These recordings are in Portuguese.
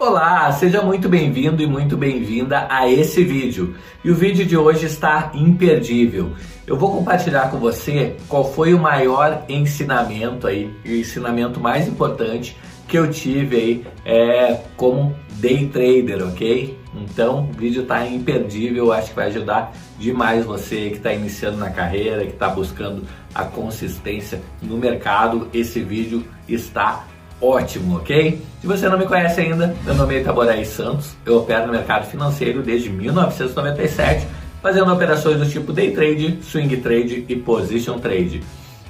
Olá, seja muito bem-vindo e muito bem-vinda a esse vídeo. E o vídeo de hoje está imperdível. Eu vou compartilhar com você qual foi o maior ensinamento aí, o ensinamento mais importante que eu tive aí é, como day trader, ok? Então o vídeo está imperdível, acho que vai ajudar demais você que está iniciando na carreira, que está buscando a consistência no mercado. Esse vídeo está ótimo, ok? Se você não me conhece ainda, meu nome é Itaboraí Santos, eu opero no mercado financeiro desde 1997, fazendo operações do tipo day trade, swing trade e position trade.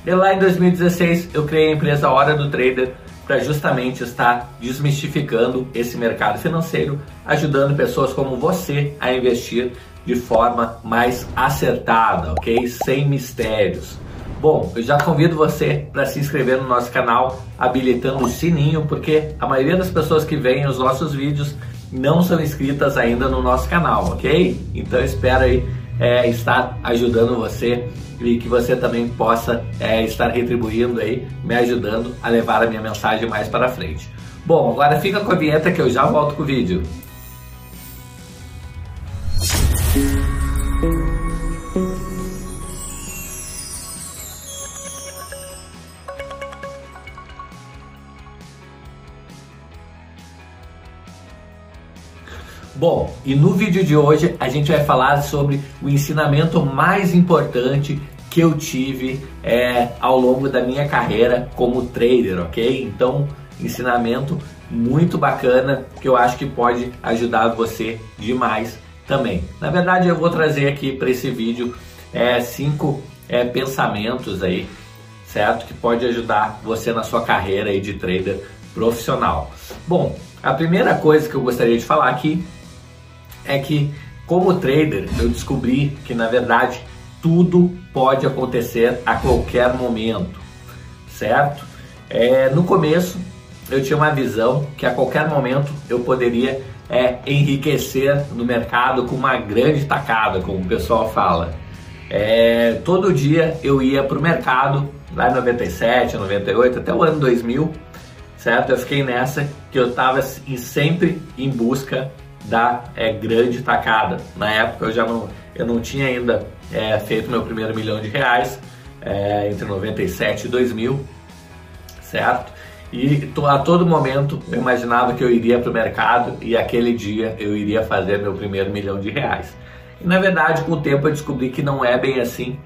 E lá em 2016 eu criei a empresa Hora do Trader para justamente estar desmistificando esse mercado financeiro, ajudando pessoas como você a investir de forma mais acertada, ok? Sem mistérios. Bom, eu já convido você para se inscrever no nosso canal, habilitando o sininho, porque a maioria das pessoas que veem os nossos vídeos não são inscritas ainda no nosso canal, ok? Então espero aí é, estar ajudando você e que você também possa é, estar retribuindo aí, me ajudando a levar a minha mensagem mais para frente. Bom, agora fica com a vinheta que eu já volto com o vídeo. Bom, e no vídeo de hoje a gente vai falar sobre o ensinamento mais importante que eu tive é, ao longo da minha carreira como trader, ok? Então, ensinamento muito bacana que eu acho que pode ajudar você demais também. Na verdade, eu vou trazer aqui para esse vídeo é, cinco é, pensamentos aí, certo? Que pode ajudar você na sua carreira aí de trader profissional. Bom, a primeira coisa que eu gostaria de falar aqui é que, como trader, eu descobri que na verdade tudo pode acontecer a qualquer momento, certo? É, no começo eu tinha uma visão que a qualquer momento eu poderia é, enriquecer no mercado com uma grande tacada, como o pessoal fala. É, todo dia eu ia para o mercado, lá em 97, 98, até o ano 2000, certo? Eu fiquei nessa que eu estava sempre em busca da é, grande tacada. Na época eu já não, eu não tinha ainda é, feito meu primeiro milhão de reais, é, entre 97 e 2000, certo? E a todo momento eu imaginava que eu iria para o mercado e aquele dia eu iria fazer meu primeiro milhão de reais. E na verdade, com o tempo eu descobri que não é bem assim,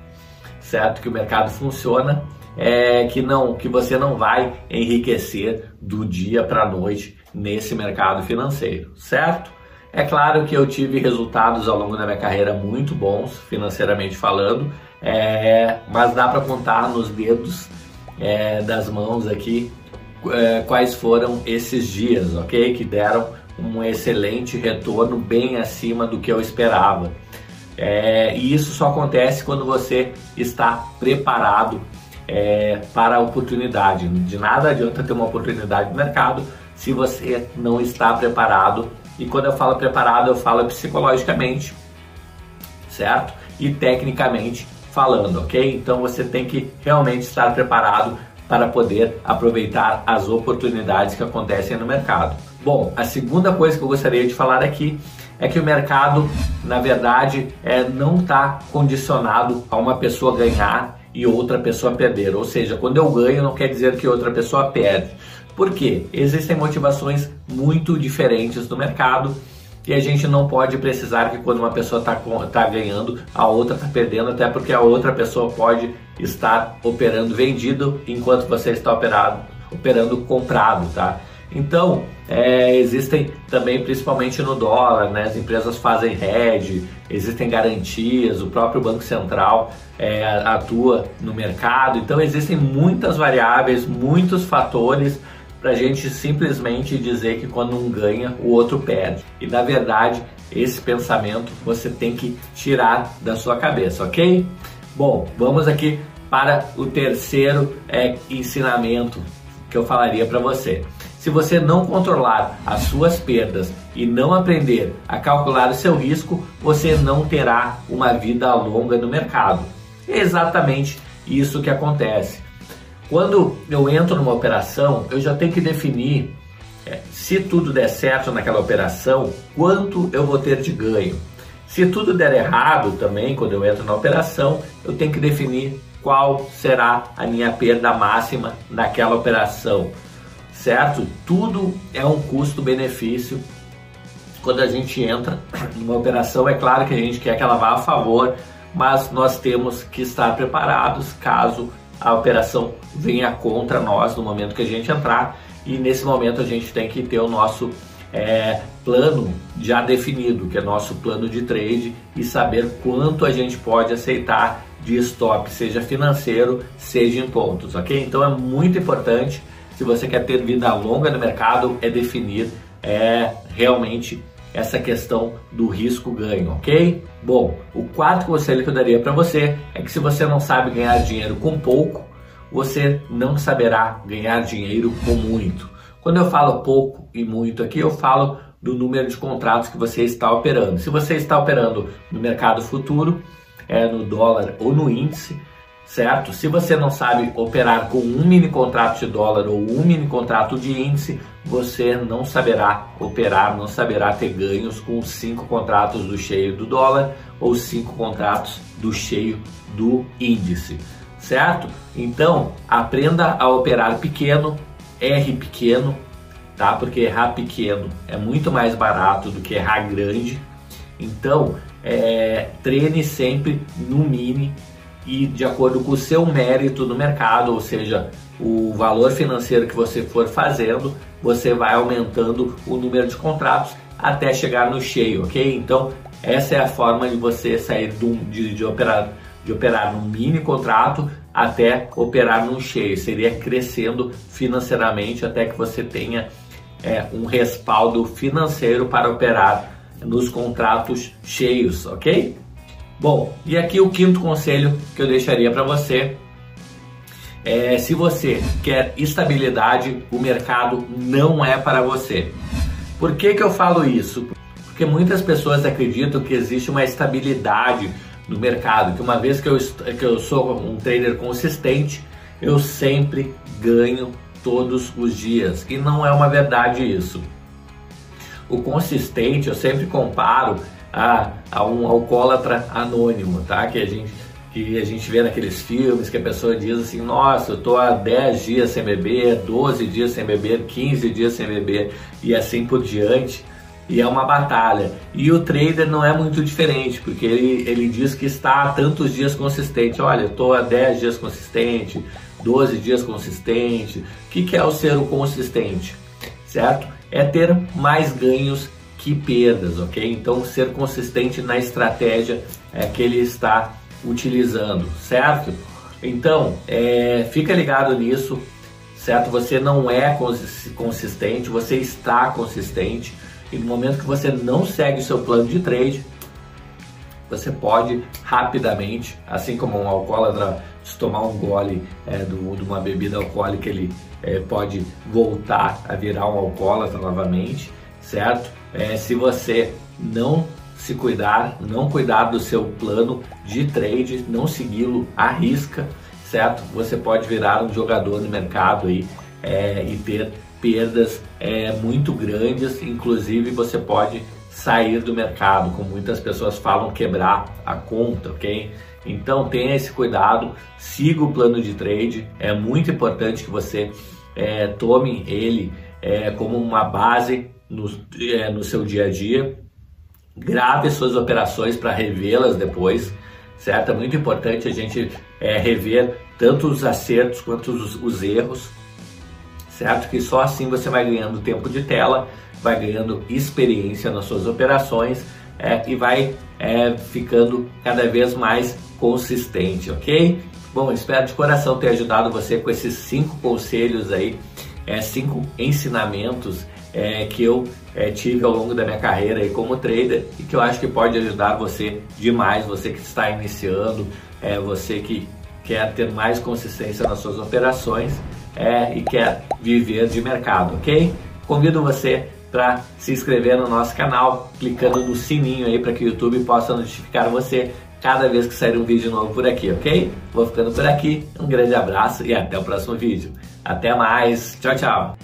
certo? Que o mercado funciona, é, que não, que você não vai enriquecer do dia para a noite nesse mercado financeiro, certo? É claro que eu tive resultados ao longo da minha carreira muito bons, financeiramente falando, é, mas dá para contar nos dedos é, das mãos aqui é, quais foram esses dias, ok? Que deram um excelente retorno bem acima do que eu esperava. É, e isso só acontece quando você está preparado é, para a oportunidade. De nada adianta ter uma oportunidade no mercado se você não está preparado e quando eu falo preparado, eu falo psicologicamente, certo? E tecnicamente falando, ok? Então você tem que realmente estar preparado para poder aproveitar as oportunidades que acontecem no mercado. Bom, a segunda coisa que eu gostaria de falar aqui é que o mercado, na verdade, é, não está condicionado a uma pessoa ganhar e outra pessoa perder. Ou seja, quando eu ganho, não quer dizer que outra pessoa perde. Por quê? Existem motivações muito diferentes no mercado e a gente não pode precisar que quando uma pessoa está tá ganhando, a outra está perdendo, até porque a outra pessoa pode estar operando vendido enquanto você está operado, operando comprado, tá? Então, é, existem também, principalmente no dólar, né, as empresas fazem hedge, existem garantias, o próprio Banco Central é, atua no mercado, então existem muitas variáveis, muitos fatores para a gente simplesmente dizer que quando um ganha, o outro perde. E na verdade, esse pensamento você tem que tirar da sua cabeça, ok? Bom, vamos aqui para o terceiro é, ensinamento que eu falaria para você. Se você não controlar as suas perdas e não aprender a calcular o seu risco, você não terá uma vida longa no mercado. É exatamente isso que acontece. Quando eu entro numa operação, eu já tenho que definir é, se tudo der certo naquela operação, quanto eu vou ter de ganho? Se tudo der errado também, quando eu entro na operação, eu tenho que definir qual será a minha perda máxima naquela operação, certo? Tudo é um custo-benefício quando a gente entra numa operação. É claro que a gente quer que ela vá a favor, mas nós temos que estar preparados caso a operação venha contra nós no momento que a gente entrar e nesse momento a gente tem que ter o nosso é, plano já definido, que é nosso plano de trade e saber quanto a gente pode aceitar de stop, seja financeiro, seja em pontos, ok? Então é muito importante, se você quer ter vida longa no mercado, é definir é, realmente essa questão do risco-ganho, ok? Bom, o quarto conselho que eu daria para você é que se você não sabe ganhar dinheiro com pouco, você não saberá ganhar dinheiro com muito. Quando eu falo pouco e muito aqui, eu falo do número de contratos que você está operando. Se você está operando no mercado futuro, é, no dólar ou no índice, certo? Se você não sabe operar com um mini contrato de dólar ou um mini contrato de índice, você não saberá operar, não saberá ter ganhos com cinco contratos do cheio do dólar ou cinco contratos do cheio do índice, certo? Então, aprenda a operar pequeno, erre pequeno, tá? Porque errar pequeno é muito mais barato do que errar grande. Então, é, treine sempre no mini e de acordo com o seu mérito no mercado, ou seja, o valor financeiro que você for fazendo, você vai aumentando o número de contratos até chegar no cheio, ok? Então, essa é a forma de você sair de, de, operar de operar num mini contrato até operar num cheio. Seria crescendo financeiramente até que você tenha é, um respaldo financeiro para operar nos contratos cheios, ok? Bom, e aqui o quinto conselho que eu deixaria para você é, se você quer estabilidade, o mercado não é para você. Por que, que eu falo isso? Porque muitas pessoas acreditam que existe uma estabilidade no mercado, que uma vez que eu, que eu sou um trader consistente, eu sempre ganho todos os dias. E não é uma verdade isso. O consistente eu sempre comparo a, a um alcoólatra anônimo, tá? Que a gente que a gente vê naqueles filmes que a pessoa diz assim: Nossa, eu tô há 10 dias sem beber, 12 dias sem beber, 15 dias sem beber e assim por diante e é uma batalha. E o trader não é muito diferente, porque ele, ele diz que está há tantos dias consistente. Olha, eu estou há 10 dias consistente, 12 dias consistente. O que, que é o ser o consistente? Certo? É ter mais ganhos que perdas, ok? Então, ser consistente na estratégia é, que ele está utilizando, certo? Então, é, fica ligado nisso, certo? Você não é consistente, você está consistente. E no momento que você não segue o seu plano de trade, você pode rapidamente, assim como um alcoólatra, se tomar um gole é, do, de uma bebida alcoólica, ele é, pode voltar a virar um alcoólatra novamente, certo? É, se você não se cuidar, não cuidar do seu plano de trade, não segui-lo à risca, certo? Você pode virar um jogador no mercado aí é, e ter perdas é, muito grandes, inclusive você pode sair do mercado, como muitas pessoas falam, quebrar a conta, ok? Então tenha esse cuidado, siga o plano de trade, é muito importante que você é, tome ele é, como uma base no, é, no seu dia a dia, grave suas operações para revê-las depois, certo? É muito importante a gente é, rever tanto os acertos quanto os, os erros, certo? Que só assim você vai ganhando tempo de tela, vai ganhando experiência nas suas operações é, e vai é, ficando cada vez mais consistente, ok? Bom, espero de coração ter ajudado você com esses cinco conselhos aí, é, cinco ensinamentos é, que eu é, tive ao longo da minha carreira aí como trader e que eu acho que pode ajudar você demais, você que está iniciando, é, você que quer ter mais consistência nas suas operações é, e quer viver de mercado, ok? Convido você para se inscrever no nosso canal, clicando no sininho aí para que o YouTube possa notificar você cada vez que sair um vídeo novo por aqui, ok? Vou ficando por aqui, um grande abraço e até o próximo vídeo. Até mais, tchau, tchau!